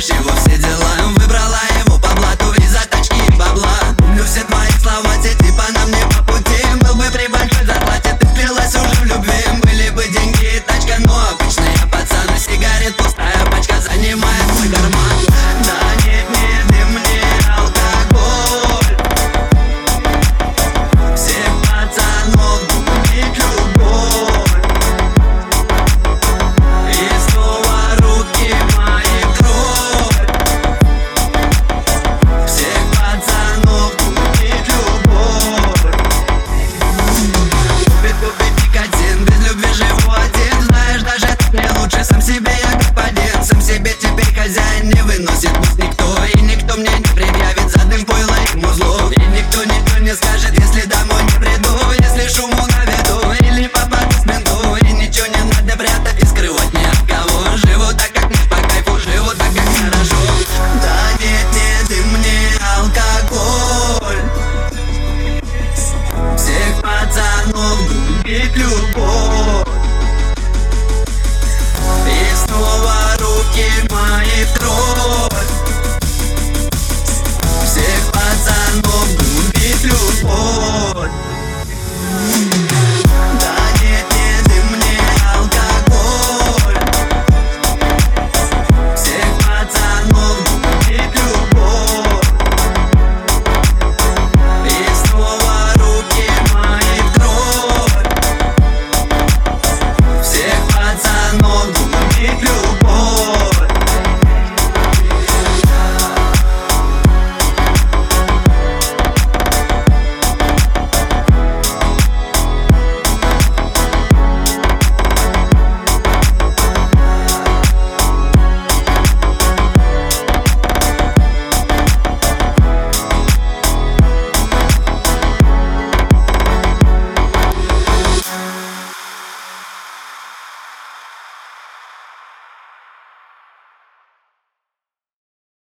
Quando